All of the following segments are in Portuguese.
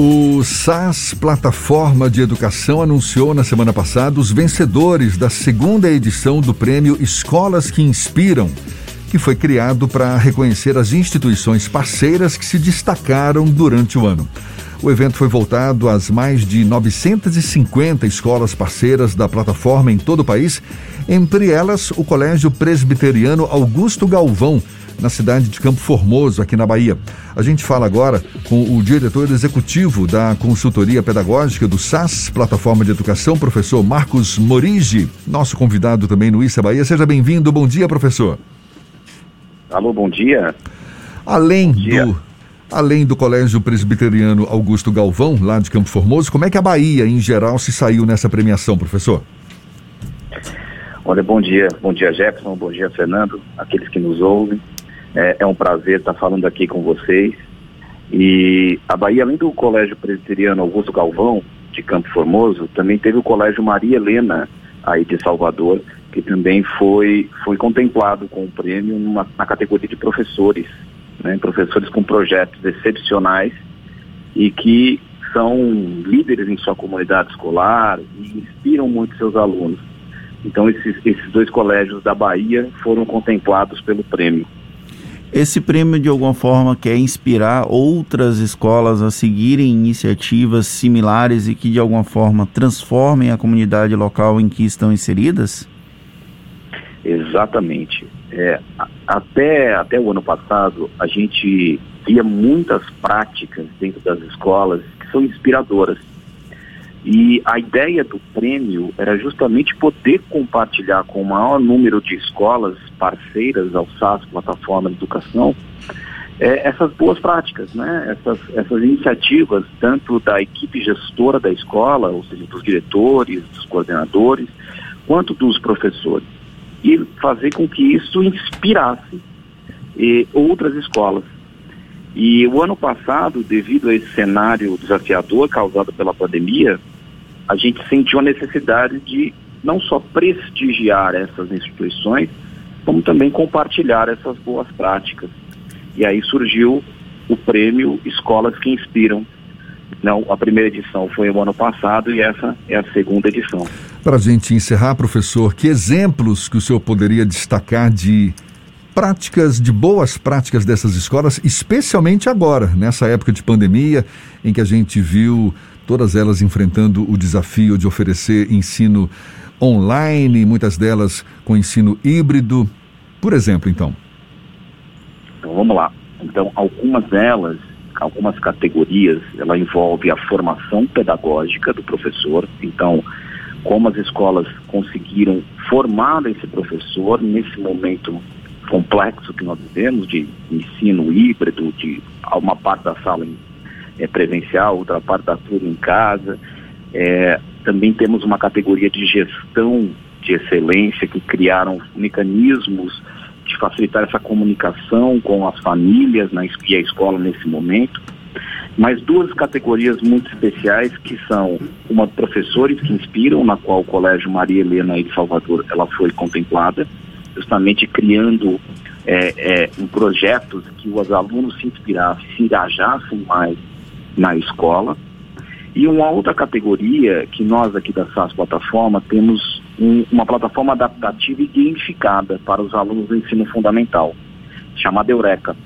O SAS Plataforma de Educação anunciou na semana passada os vencedores da segunda edição do prêmio Escolas que Inspiram, que foi criado para reconhecer as instituições parceiras que se destacaram durante o ano. O evento foi voltado às mais de 950 escolas parceiras da plataforma em todo o país, entre elas o Colégio Presbiteriano Augusto Galvão na cidade de Campo Formoso, aqui na Bahia. A gente fala agora com o diretor executivo da consultoria pedagógica do SAS, Plataforma de Educação, professor Marcos Morigi, nosso convidado também no Issa Bahia. Seja bem-vindo. Bom dia, professor. Alô, bom dia. Além bom dia. do além do Colégio Presbiteriano Augusto Galvão, lá de Campo Formoso, como é que a Bahia, em geral, se saiu nessa premiação, professor? Olha, bom dia. Bom dia, Jefferson. Bom dia, Fernando. Aqueles que nos ouvem. É, é, um prazer estar falando aqui com vocês. E a Bahia, além do Colégio Presbiteriano Augusto Galvão, de Campo Formoso, também teve o Colégio Maria Helena, aí de Salvador, que também foi, foi contemplado com o prêmio numa, na categoria de professores, né, professores com projetos excepcionais e que são líderes em sua comunidade escolar e inspiram muito seus alunos. Então, esses, esses dois colégios da Bahia foram contemplados pelo prêmio. Esse prêmio, de alguma forma, quer inspirar outras escolas a seguirem iniciativas similares e que, de alguma forma, transformem a comunidade local em que estão inseridas? Exatamente. É, até, até o ano passado, a gente via muitas práticas dentro das escolas que são inspiradoras. E a ideia do prêmio era justamente poder compartilhar com o maior número de escolas parceiras ao SAS, Plataforma de Educação, é, essas boas práticas, né? essas, essas iniciativas, tanto da equipe gestora da escola, ou seja, dos diretores, dos coordenadores, quanto dos professores. E fazer com que isso inspirasse eh, outras escolas. E o ano passado, devido a esse cenário desafiador causado pela pandemia, a gente sentiu a necessidade de não só prestigiar essas instituições, como também compartilhar essas boas práticas. E aí surgiu o prêmio Escolas que Inspiram. Não, a primeira edição foi o ano passado e essa é a segunda edição. Para a gente encerrar, professor, que exemplos que o senhor poderia destacar de práticas, de boas práticas dessas escolas, especialmente agora, nessa época de pandemia, em que a gente viu todas elas enfrentando o desafio de oferecer ensino online, muitas delas com ensino híbrido. Por exemplo, então. Então vamos lá. Então, algumas delas, algumas categorias, ela envolve a formação pedagógica do professor. Então, como as escolas conseguiram formar esse professor nesse momento complexo que nós vivemos, de ensino híbrido, de uma parte da sala em, é, presencial, outra parte da turma em casa. É, também temos uma categoria de gestão de excelência que criaram mecanismos facilitar essa comunicação com as famílias na, e a escola nesse momento. Mas duas categorias muito especiais que são uma professores que inspiram, na qual o Colégio Maria Helena de Salvador ela foi contemplada, justamente criando é, é, um projetos que os alunos se inspirassem, se engajassem mais na escola. E uma outra categoria que nós aqui da SAS Plataforma temos um, uma plataforma adaptativa e gamificada para os alunos do ensino fundamental, chamada Eureka.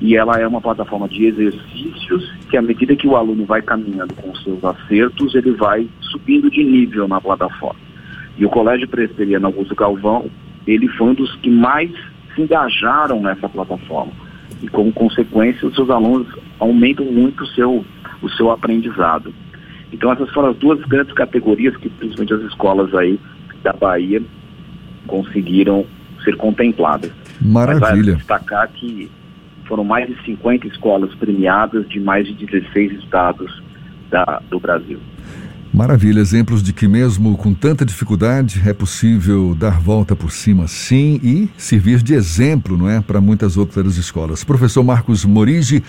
E ela é uma plataforma de exercícios que, à medida que o aluno vai caminhando com seus acertos, ele vai subindo de nível na plataforma. E o Colégio Presbiteriano Augusto Galvão ele foi um dos que mais se engajaram nessa plataforma. E como consequência, os seus alunos aumentam muito o seu, o seu aprendizado. Então essas foram as duas grandes categorias que principalmente as escolas aí da Bahia conseguiram ser contempladas. Maravilha. Mas destacar que foram mais de 50 escolas premiadas de mais de 16 estados da, do Brasil. Maravilha, exemplos de que mesmo com tanta dificuldade é possível dar volta por cima sim e servir de exemplo, não é, para muitas outras escolas. Professor Marcos Morigi,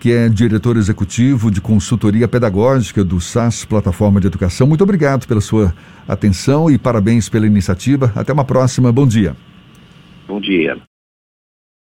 que é diretor executivo de consultoria pedagógica do SAS Plataforma de Educação, muito obrigado pela sua atenção e parabéns pela iniciativa. Até uma próxima. Bom dia. Bom dia.